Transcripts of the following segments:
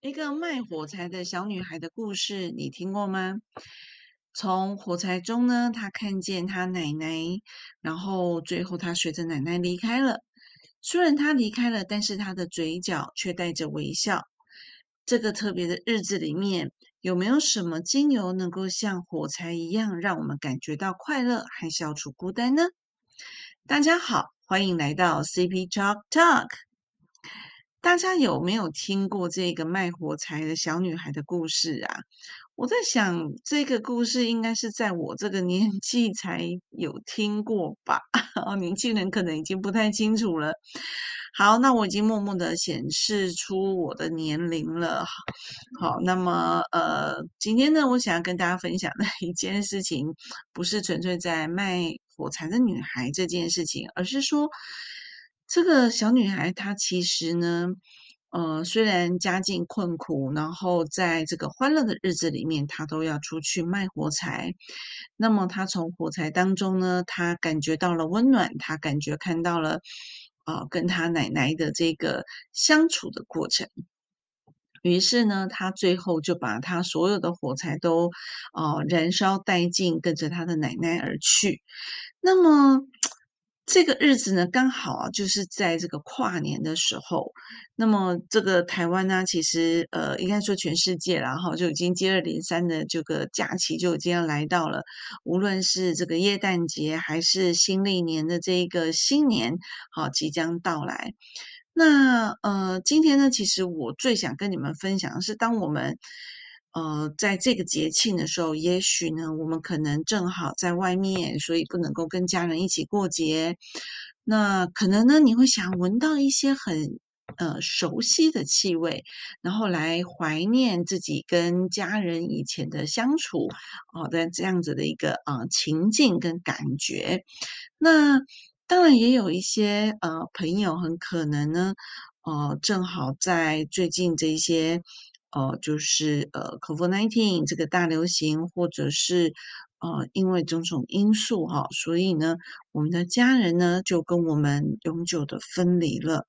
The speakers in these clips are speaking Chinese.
一个卖火柴的小女孩的故事，你听过吗？从火柴中呢，她看见她奶奶，然后最后她随着奶奶离开了。虽然她离开了，但是她的嘴角却带着微笑。这个特别的日子里面，有没有什么精油能够像火柴一样，让我们感觉到快乐，还消除孤单呢？大家好，欢迎来到 CP Talk Talk。大家有没有听过这个卖火柴的小女孩的故事啊？我在想，这个故事应该是在我这个年 纪才有听过吧？年轻人可能已经不太清楚了。好，那我已经默默的显示出我的年龄了。好，那么呃，今天呢，我想要跟大家分享的一件事情，不是纯粹在卖火柴的女孩这件事情，而是说。这个小女孩她其实呢，呃，虽然家境困苦，然后在这个欢乐的日子里面，她都要出去卖火柴。那么她从火柴当中呢，她感觉到了温暖，她感觉看到了啊，跟她奶奶的这个相处的过程。于是呢，她最后就把她所有的火柴都啊燃烧殆尽，跟着她的奶奶而去。那么。这个日子呢，刚好啊，就是在这个跨年的时候。那么，这个台湾呢，其实呃，应该说全世界然后就已经接二连三的这个假期就已经要来到了。无论是这个耶诞节，还是新历年的这一个新年，好即将到来。那呃，今天呢，其实我最想跟你们分享的是，当我们。呃，在这个节庆的时候，也许呢，我们可能正好在外面，所以不能够跟家人一起过节。那可能呢，你会想闻到一些很呃熟悉的气味，然后来怀念自己跟家人以前的相处，哦的这样子的一个呃情境跟感觉。那当然也有一些呃朋友，很可能呢，呃，正好在最近这些。呃，就是呃，COVID-19 这个大流行，或者是呃，因为种种因素哈，所以呢，我们的家人呢就跟我们永久的分离了。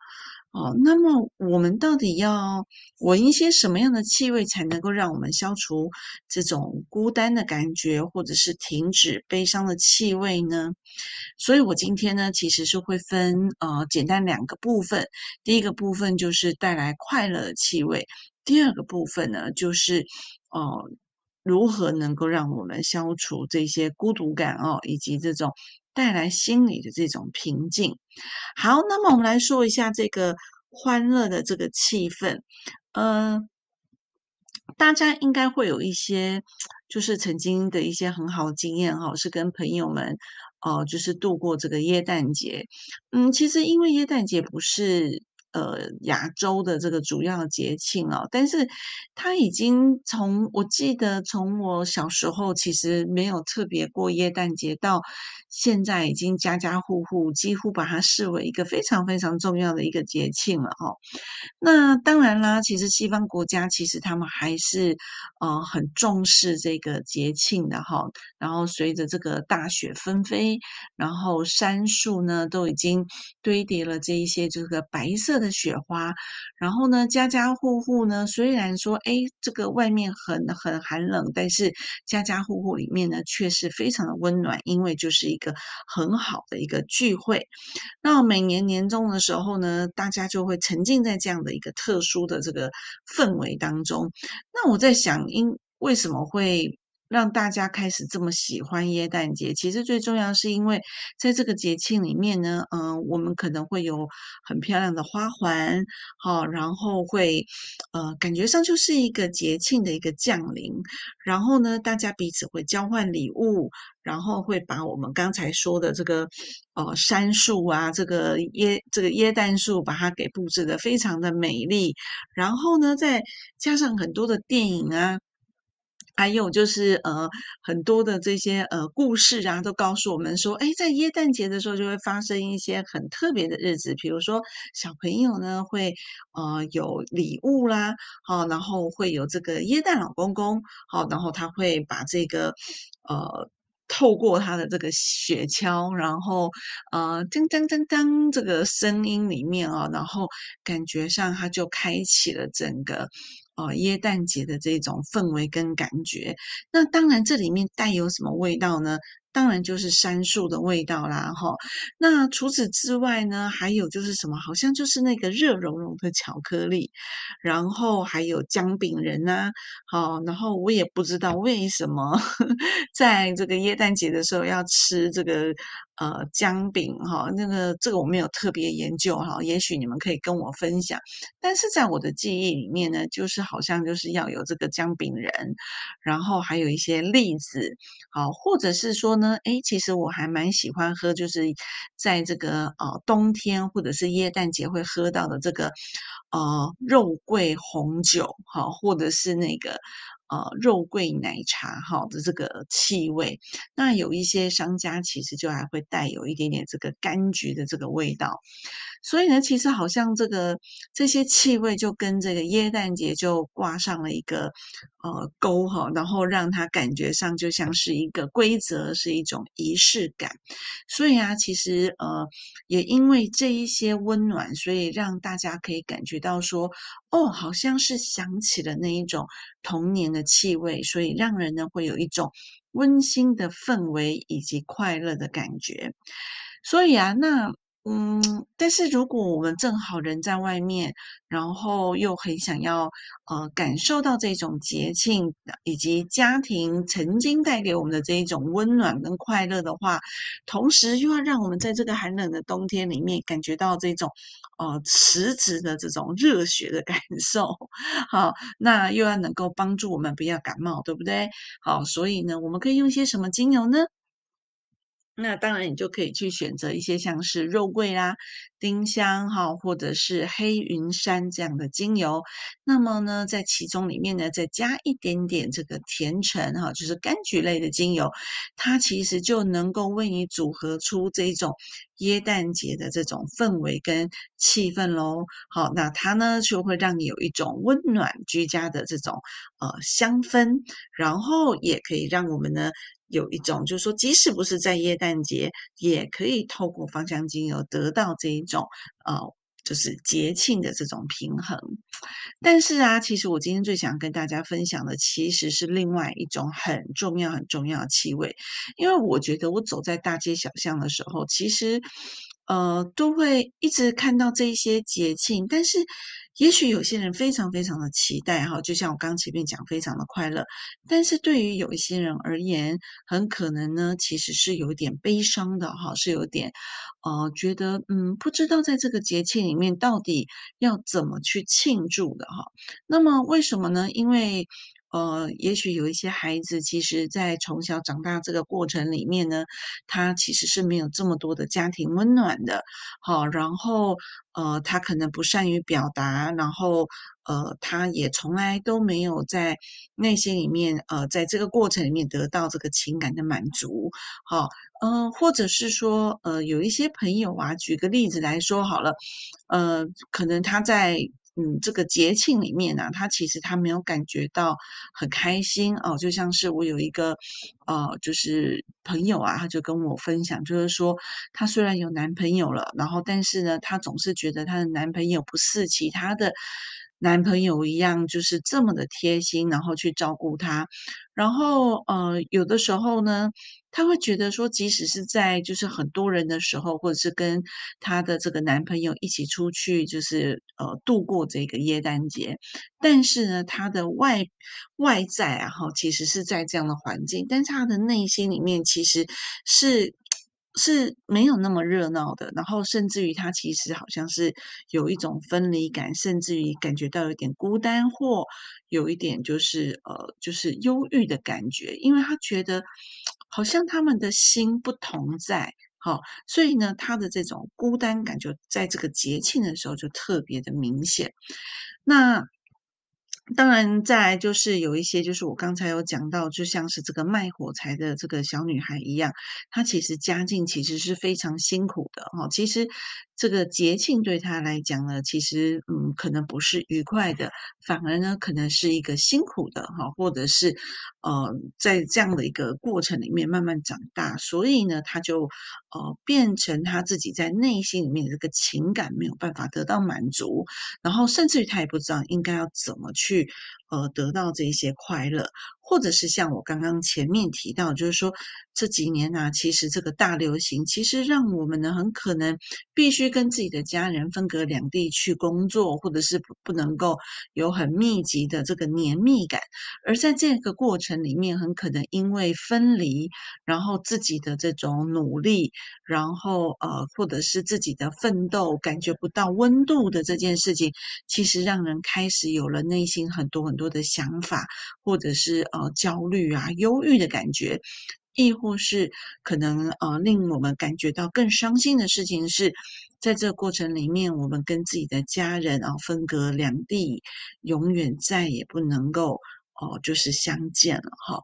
哦，那么我们到底要闻一些什么样的气味，才能够让我们消除这种孤单的感觉，或者是停止悲伤的气味呢？所以我今天呢，其实是会分呃，简单两个部分。第一个部分就是带来快乐的气味。第二个部分呢，就是哦，如何能够让我们消除这些孤独感哦，以及这种带来心理的这种平静。好，那么我们来说一下这个欢乐的这个气氛。呃，大家应该会有一些，就是曾经的一些很好的经验哈，是跟朋友们哦，就是度过这个耶诞节。嗯，其实因为耶诞节不是。呃，亚洲的这个主要节庆哦，但是它已经从我记得从我小时候其实没有特别过耶诞节，到现在已经家家户户几乎把它视为一个非常非常重要的一个节庆了哈。那当然啦，其实西方国家其实他们还是呃很重视这个节庆的哈。然后随着这个大雪纷飞，然后山树呢都已经堆叠了这一些这个白色。的雪花，然后呢，家家户户呢，虽然说，哎，这个外面很很寒冷，但是家家户户里面呢，却是非常的温暖，因为就是一一个很好的一个聚会。那每年年终的时候呢，大家就会沉浸在这样的一个特殊的这个氛围当中。那我在想，因为什么会？让大家开始这么喜欢耶诞节，其实最重要是因为在这个节庆里面呢，嗯，我们可能会有很漂亮的花环，好，然后会，呃，感觉上就是一个节庆的一个降临，然后呢，大家彼此会交换礼物，然后会把我们刚才说的这个，呃，杉树啊，这个椰这个椰蛋树，把它给布置的非常的美丽，然后呢，再加上很多的电影啊。还有就是呃，很多的这些呃故事啊，都告诉我们说，哎，在耶诞节的时候就会发生一些很特别的日子，比如说小朋友呢会呃有礼物啦，好，然后会有这个耶诞老公公，好，然后他会把这个呃透过他的这个雪橇，然后呃噔噔噔噔这个声音里面啊，然后感觉上他就开启了整个。呃耶诞节的这种氛围跟感觉。那当然，这里面带有什么味道呢？当然就是杉树的味道啦，哈。那除此之外呢，还有就是什么？好像就是那个热融融的巧克力，然后还有姜饼人呐，好。然后我也不知道为什么 在这个耶诞节的时候要吃这个呃姜饼哈，那个这个我没有特别研究哈，也许你们可以跟我分享。但是在我的记忆里面呢，就是好像就是要有这个姜饼人，然后还有一些栗子，好，或者是说。呢，哎，其实我还蛮喜欢喝，就是在这个呃冬天或者是耶诞节会喝到的这个呃肉桂红酒，哈，或者是那个呃肉桂奶茶，哈的这个气味。那有一些商家其实就还会带有一点点这个柑橘的这个味道。所以呢，其实好像这个这些气味就跟这个耶诞节就挂上了一个呃钩哈，然后让它感觉上就像是一个规则，是一种仪式感。所以啊，其实呃也因为这一些温暖，所以让大家可以感觉到说，哦，好像是想起了那一种童年的气味，所以让人呢会有一种温馨的氛围以及快乐的感觉。所以啊，那。嗯，但是如果我们正好人在外面，然后又很想要呃感受到这种节庆以及家庭曾经带给我们的这一种温暖跟快乐的话，同时又要让我们在这个寒冷的冬天里面感觉到这种呃辞职的这种热血的感受，好，那又要能够帮助我们不要感冒，对不对？好，所以呢，我们可以用一些什么精油呢？那当然，你就可以去选择一些像是肉桂啦、丁香哈，或者是黑云杉这样的精油。那么呢，在其中里面呢，再加一点点这个甜橙哈，就是柑橘类的精油，它其实就能够为你组合出这一种耶诞节的这种氛围跟气氛喽。好，那它呢就会让你有一种温暖居家的这种呃香氛，然后也可以让我们呢。有一种，就是说，即使不是在耶诞节，也可以透过芳香精油得到这一种，呃，就是节庆的这种平衡。但是啊，其实我今天最想跟大家分享的，其实是另外一种很重要、很重要的气味。因为我觉得我走在大街小巷的时候，其实，呃，都会一直看到这些节庆，但是。也许有些人非常非常的期待哈，就像我刚前面讲，非常的快乐。但是对于有一些人而言，很可能呢，其实是有点悲伤的哈，是有点呃，觉得嗯，不知道在这个节气里面到底要怎么去庆祝的哈。那么为什么呢？因为呃，也许有一些孩子，其实在从小长大这个过程里面呢，他其实是没有这么多的家庭温暖的，好，然后呃，他可能不善于表达，然后呃，他也从来都没有在内心里面，呃，在这个过程里面得到这个情感的满足，好，嗯，或者是说，呃，有一些朋友啊，举个例子来说好了，呃，可能他在。嗯，这个节庆里面呢，他其实他没有感觉到很开心哦，就像是我有一个呃，就是朋友啊，他就跟我分享，就是说他虽然有男朋友了，然后但是呢，他总是觉得他的男朋友不是其他的男朋友一样，就是这么的贴心，然后去照顾他，然后呃，有的时候呢。她会觉得说，即使是在就是很多人的时候，或者是跟她的这个男朋友一起出去，就是呃度过这个耶诞节，但是呢，她的外外在啊哈，其实是在这样的环境，但是她的内心里面其实是。是没有那么热闹的，然后甚至于他其实好像是有一种分离感，甚至于感觉到有点孤单，或有一点就是呃，就是忧郁的感觉，因为他觉得好像他们的心不同在，好，所以呢，他的这种孤单感就在这个节庆的时候就特别的明显。那。当然，再就是有一些，就是我刚才有讲到，就像是这个卖火柴的这个小女孩一样，她其实家境其实是非常辛苦的哈。其实，这个节庆对他来讲呢，其实嗯，可能不是愉快的，反而呢，可能是一个辛苦的哈，或者是呃，在这样的一个过程里面慢慢长大，所以呢，他就呃变成他自己在内心里面的这个情感没有办法得到满足，然后甚至于他也不知道应该要怎么去呃得到这些快乐。或者是像我刚刚前面提到，就是说这几年呢，其实这个大流行，其实让我们呢很可能必须跟自己的家人分隔两地去工作，或者是不不能够有很密集的这个黏密感。而在这个过程里面，很可能因为分离，然后自己的这种努力，然后呃，或者是自己的奋斗，感觉不到温度的这件事情，其实让人开始有了内心很多很多的想法，或者是呃。呃，焦虑啊，忧郁的感觉，亦或是可能呃，令我们感觉到更伤心的事情是，在这个过程里面，我们跟自己的家人啊分隔两地，永远再也不能够哦，就是相见了哈。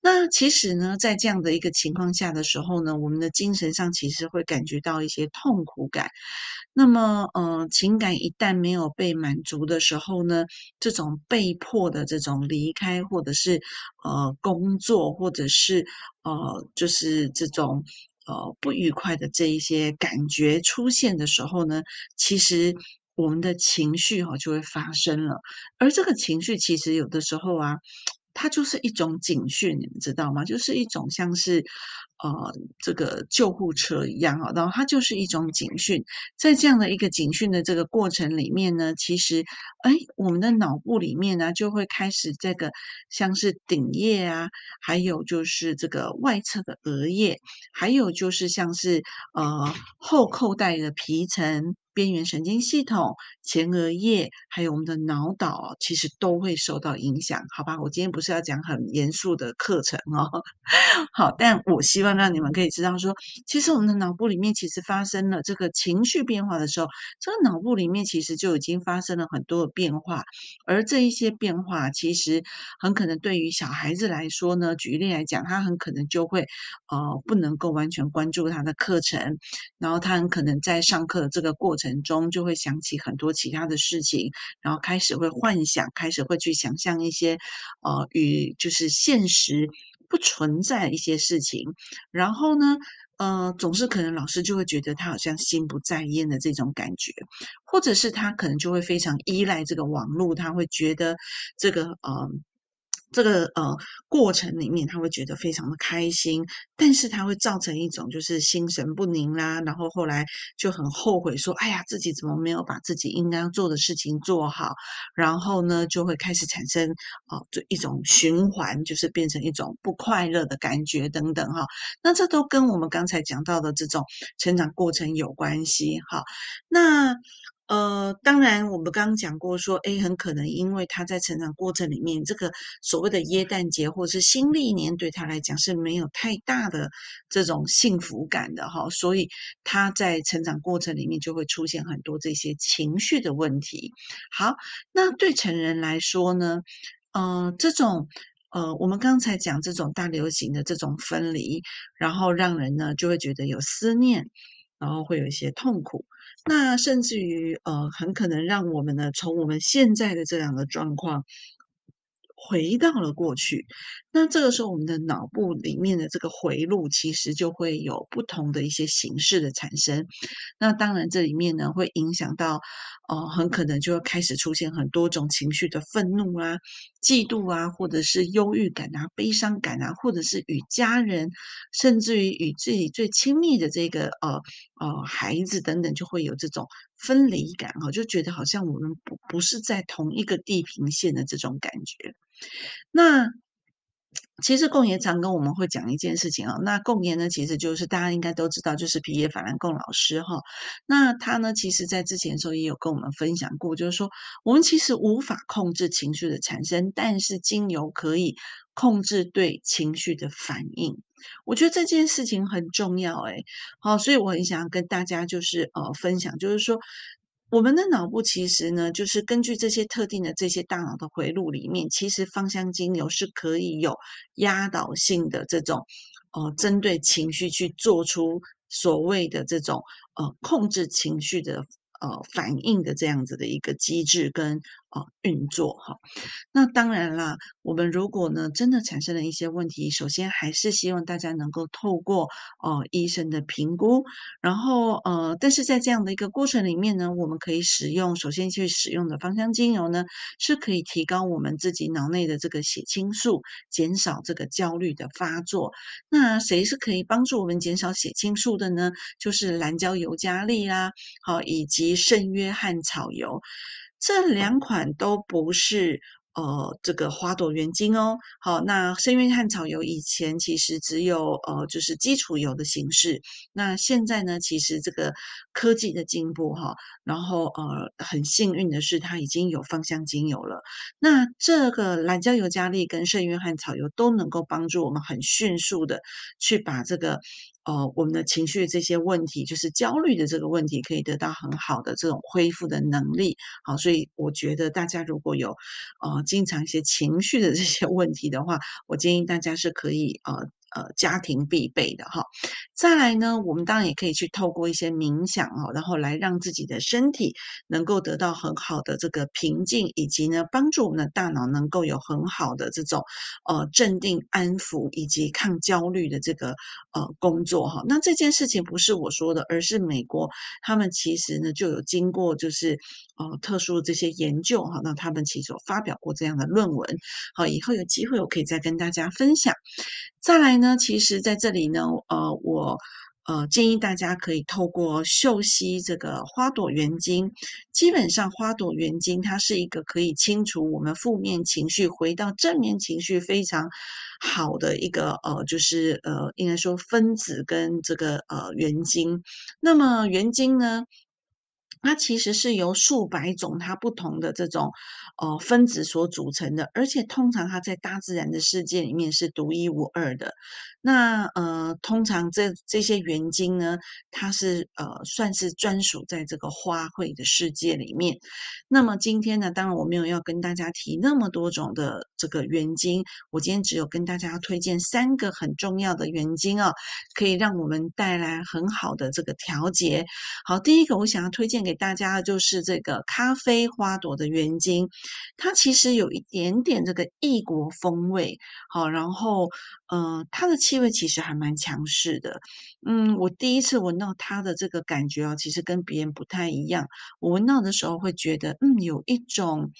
那其实呢，在这样的一个情况下的时候呢，我们的精神上其实会感觉到一些痛苦感。那么，呃，情感一旦没有被满足的时候呢，这种被迫的这种离开，或者是呃工作，或者是呃就是这种呃不愉快的这一些感觉出现的时候呢，其实我们的情绪哈就会发生了，而这个情绪其实有的时候啊。它就是一种警讯，你们知道吗？就是一种像是，呃，这个救护车一样哈，然后它就是一种警讯。在这样的一个警讯的这个过程里面呢，其实，哎，我们的脑部里面呢，就会开始这个像是顶叶啊，还有就是这个外侧的额叶，还有就是像是呃后扣带的皮层。边缘神经系统、前额叶，还有我们的脑岛，其实都会受到影响，好吧？我今天不是要讲很严肃的课程哦，好，但我希望让你们可以知道，说其实我们的脑部里面其实发生了这个情绪变化的时候，这个脑部里面其实就已经发生了很多的变化，而这一些变化其实很可能对于小孩子来说呢，举例来讲，他很可能就会呃不能够完全关注他的课程，然后他很可能在上课的这个过程程。中就会想起很多其他的事情，然后开始会幻想，开始会去想象一些呃与就是现实不存在一些事情，然后呢，呃，总是可能老师就会觉得他好像心不在焉的这种感觉，或者是他可能就会非常依赖这个网络，他会觉得这个呃。这个呃过程里面，他会觉得非常的开心，但是他会造成一种就是心神不宁啦，然后后来就很后悔说，哎呀，自己怎么没有把自己应该做的事情做好，然后呢，就会开始产生哦，就一种循环，就是变成一种不快乐的感觉等等哈。那这都跟我们刚才讲到的这种成长过程有关系哈。那。呃，当然，我们刚刚讲过，说 A 很可能因为他在成长过程里面，这个所谓的耶诞节或者是新历年对他来讲是没有太大的这种幸福感的哈，所以他在成长过程里面就会出现很多这些情绪的问题。好，那对成人来说呢，呃，这种呃，我们刚才讲这种大流行的这种分离，然后让人呢就会觉得有思念，然后会有一些痛苦。那甚至于，呃，很可能让我们呢，从我们现在的这两个状况。回到了过去，那这个时候我们的脑部里面的这个回路其实就会有不同的一些形式的产生。那当然这里面呢会影响到，哦，很可能就会开始出现很多种情绪的愤怒啊、嫉妒啊，或者是忧郁感啊、悲伤感啊，或者是与家人，甚至于与自己最亲密的这个呃呃孩子等等，就会有这种分离感哈，就觉得好像我们不不是在同一个地平线的这种感觉。那其实共爷常跟我们会讲一件事情啊，那共爷呢，其实就是大家应该都知道，就是皮耶法兰贡老师哈。那他呢，其实在之前的时候也有跟我们分享过，就是说我们其实无法控制情绪的产生，但是精油可以控制对情绪的反应。我觉得这件事情很重要诶好，所以我很想要跟大家就是呃分享，就是说。我们的脑部其实呢，就是根据这些特定的这些大脑的回路里面，其实芳香精油是可以有压倒性的这种，呃，针对情绪去做出所谓的这种呃控制情绪的呃反应的这样子的一个机制跟运作哈。那当然啦，我们如果呢真的产生了一些问题，首先还是希望大家能够透过呃医生的评估，然后呃，但是在这样的一个过程里面呢，我们可以使用首先去使用的芳香精油呢，是可以提高我们自己脑内的这个血清素，减少这个焦虑的发作。那谁是可以帮助我们减少血清素的呢？就是蓝椒尤加利啦，好，以及圣约翰草油，这两款都不是。呃，这个花朵原精哦，好，那圣约翰草油以前其实只有呃，就是基础油的形式，那现在呢，其实这个科技的进步哈，然后呃，很幸运的是它已经有芳香精油了，那这个蓝椒油加利跟圣约翰草油都能够帮助我们很迅速的去把这个。呃，我们的情绪这些问题，就是焦虑的这个问题，可以得到很好的这种恢复的能力。好，所以我觉得大家如果有呃经常一些情绪的这些 问题的话，我建议大家是可以呃。呃，家庭必备的哈。再来呢，我们当然也可以去透过一些冥想哦，然后来让自己的身体能够得到很好的这个平静，以及呢，帮助我们的大脑能够有很好的这种呃镇定、安抚以及抗焦虑的这个呃工作哈。那这件事情不是我说的，而是美国他们其实呢就有经过就是呃特殊的这些研究哈。那他们其实有发表过这样的论文，好，以后有机会我可以再跟大家分享。再来呢，其实在这里呢，呃，我呃建议大家可以透过嗅吸这个花朵原精。基本上，花朵原精它是一个可以清除我们负面情绪，回到正面情绪非常好的一个呃，就是呃，应该说分子跟这个呃原精。那么原精呢？它其实是由数百种它不同的这种呃分子所组成的，而且通常它在大自然的世界里面是独一无二的。那呃，通常这这些原精呢，它是呃算是专属在这个花卉的世界里面。那么今天呢，当然我没有要跟大家提那么多种的这个原精，我今天只有跟大家推荐三个很重要的原精啊，可以让我们带来很好的这个调节。好，第一个我想要推荐给。大家的就是这个咖啡花朵的原精，它其实有一点点这个异国风味，好，然后，呃，它的气味其实还蛮强势的，嗯，我第一次闻到它的这个感觉啊，其实跟别人不太一样，我闻到的时候会觉得，嗯，有一种。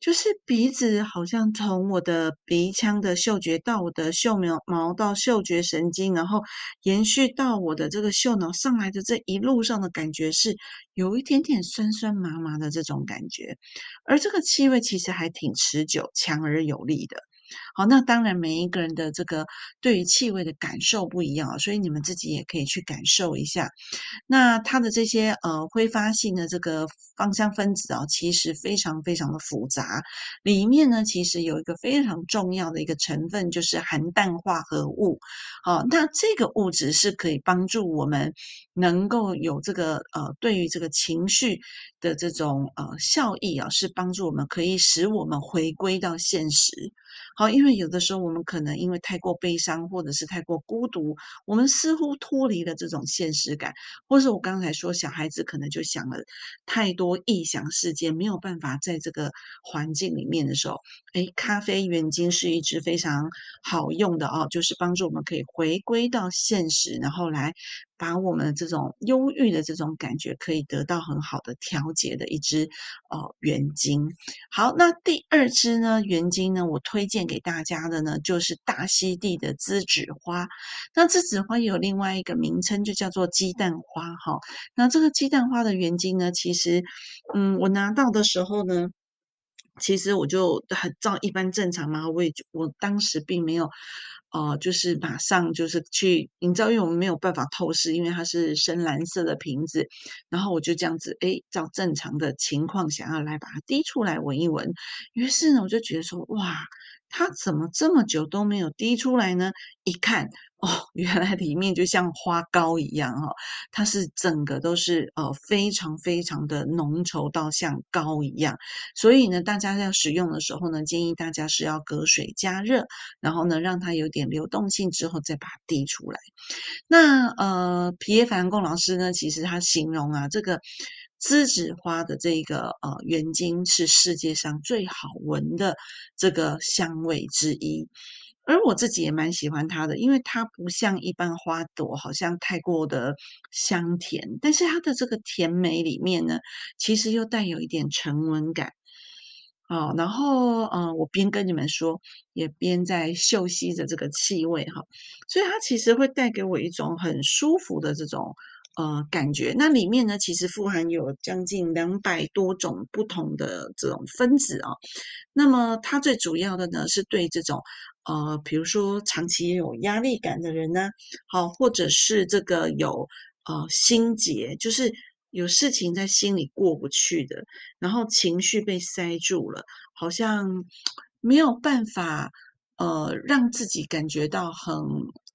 就是鼻子好像从我的鼻腔的嗅觉到我的嗅毛毛到嗅觉神经，然后延续到我的这个嗅脑上来的这一路上的感觉是有一点点酸酸麻麻的这种感觉，而这个气味其实还挺持久、强而有力的。好，那当然每一个人的这个对于气味的感受不一样，所以你们自己也可以去感受一下。那它的这些呃挥发性的这个芳香分子啊，其实非常非常的复杂。里面呢，其实有一个非常重要的一个成分，就是含氮化合物。好，那这个物质是可以帮助我们能够有这个呃对于这个情绪的这种呃效益啊，是帮助我们可以使我们回归到现实。好，因为有的时候我们可能因为太过悲伤，或者是太过孤独，我们似乎脱离了这种现实感，或是我刚才说小孩子可能就想了太多异想世界，没有办法在这个环境里面的时候，哎，咖啡原精是一支非常好用的哦，就是帮助我们可以回归到现实，然后来。把我们这种忧郁的这种感觉可以得到很好的调节的一支呃原精。好，那第二支呢原精呢，我推荐给大家的呢就是大溪地的栀子花。那栀子花有另外一个名称，就叫做鸡蛋花哈。那这个鸡蛋花的原精呢，其实嗯，我拿到的时候呢。其实我就很照一般正常嘛，我也我当时并没有，呃，就是马上就是去，营造，因为我们没有办法透视，因为它是深蓝色的瓶子，然后我就这样子，哎，照正常的情况想要来把它滴出来闻一闻，于是呢，我就觉得说，哇。它怎么这么久都没有滴出来呢？一看。哦，原来里面就像花膏一样哈，它是整个都是呃非常非常的浓稠到像膏一样，所以呢，大家要使用的时候呢，建议大家是要隔水加热，然后呢让它有点流动性之后再把它滴出来。那呃皮耶凡贡老师呢，其实他形容啊，这个栀子花的这个呃原精是世界上最好闻的这个香味之一。而我自己也蛮喜欢它的，因为它不像一般花朵，好像太过的香甜，但是它的这个甜美里面呢，其实又带有一点沉稳感。好，然后嗯，我边跟你们说，也边在嗅吸着这个气味哈，所以它其实会带给我一种很舒服的这种呃感觉。那里面呢，其实富含有将近两百多种不同的这种分子啊。那么它最主要的呢，是对这种。呃，比如说长期有压力感的人呢，好，或者是这个有呃心结，就是有事情在心里过不去的，然后情绪被塞住了，好像没有办法呃让自己感觉到很。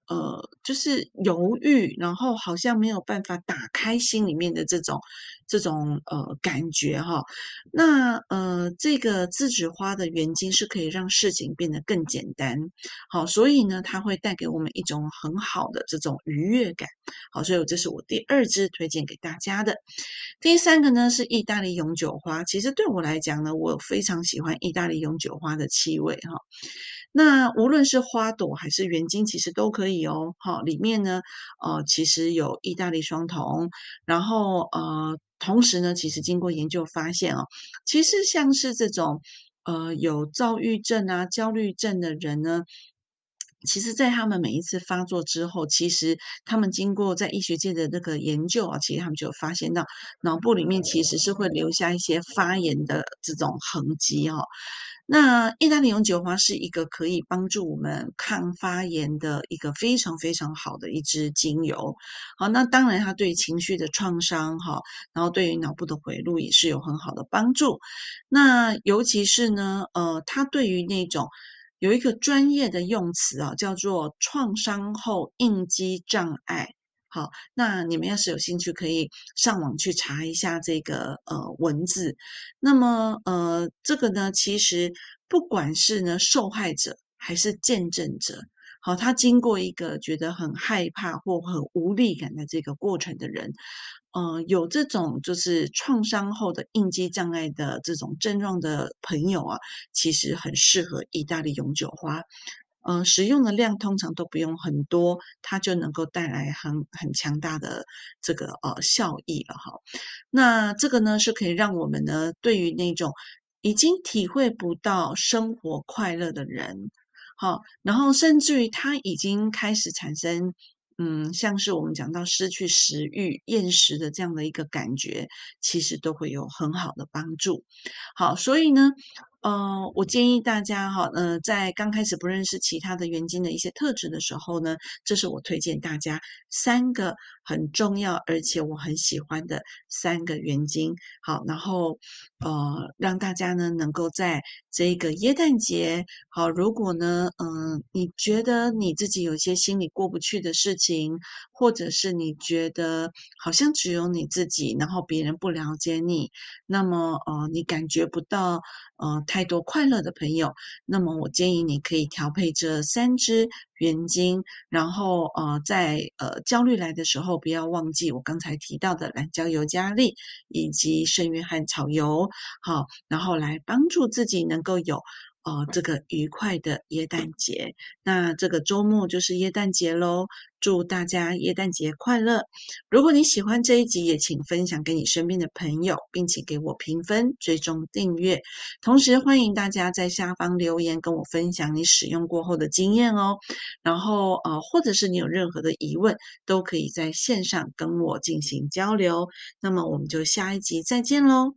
呃，就是犹豫，然后好像没有办法打开心里面的这种这种呃感觉哈。那呃，这个栀子花的原精是可以让事情变得更简单，好，所以呢，它会带给我们一种很好的这种愉悦感。好，所以这是我第二支推荐给大家的。第三个呢是意大利永久花，其实对我来讲呢，我非常喜欢意大利永久花的气味哈。那无论是花朵还是原精，其实都可以哦。好，里面呢，呃，其实有意大利双酮，然后呃，同时呢，其实经过研究发现哦，其实像是这种呃有躁郁症啊、焦虑症的人呢，其实在他们每一次发作之后，其实他们经过在医学界的那个研究啊，其实他们就发现到脑部里面其实是会留下一些发炎的这种痕迹哦。那意大利永久花是一个可以帮助我们抗发炎的一个非常非常好的一支精油。好，那当然它对情绪的创伤哈，然后对于脑部的回路也是有很好的帮助。那尤其是呢，呃，它对于那种有一个专业的用词啊，叫做创伤后应激障碍。好，那你们要是有兴趣，可以上网去查一下这个呃文字。那么呃，这个呢，其实不管是呢受害者还是见证者，好，他经过一个觉得很害怕或很无力感的这个过程的人，呃，有这种就是创伤后的应激障碍的这种症状的朋友啊，其实很适合意大利永久花。呃，使用的量通常都不用很多，它就能够带来很很强大的这个呃效益了哈。那这个呢是可以让我们呢对于那种已经体会不到生活快乐的人，好，然后甚至于他已经开始产生。嗯，像是我们讲到失去食欲、厌食的这样的一个感觉，其实都会有很好的帮助。好，所以呢，呃，我建议大家哈，呃，在刚开始不认识其他的原精的一些特质的时候呢，这是我推荐大家三个很重要而且我很喜欢的三个原精。好，然后呃，让大家呢能够在这个耶诞节，好，如果呢，嗯，你觉得你自己有一些心里过不去的事情。或者是你觉得好像只有你自己，然后别人不了解你，那么呃，你感觉不到呃太多快乐的朋友，那么我建议你可以调配这三支原精，然后呃在呃焦虑来的时候，不要忘记我刚才提到的蓝椒油加利以及圣约翰草油，好，然后来帮助自己能够有。哦，这个愉快的耶诞节，那这个周末就是耶诞节喽！祝大家耶诞节快乐！如果你喜欢这一集，也请分享给你身边的朋友，并且给我评分、追踪订阅。同时，欢迎大家在下方留言跟我分享你使用过后的经验哦。然后，呃，或者是你有任何的疑问，都可以在线上跟我进行交流。那么，我们就下一集再见喽！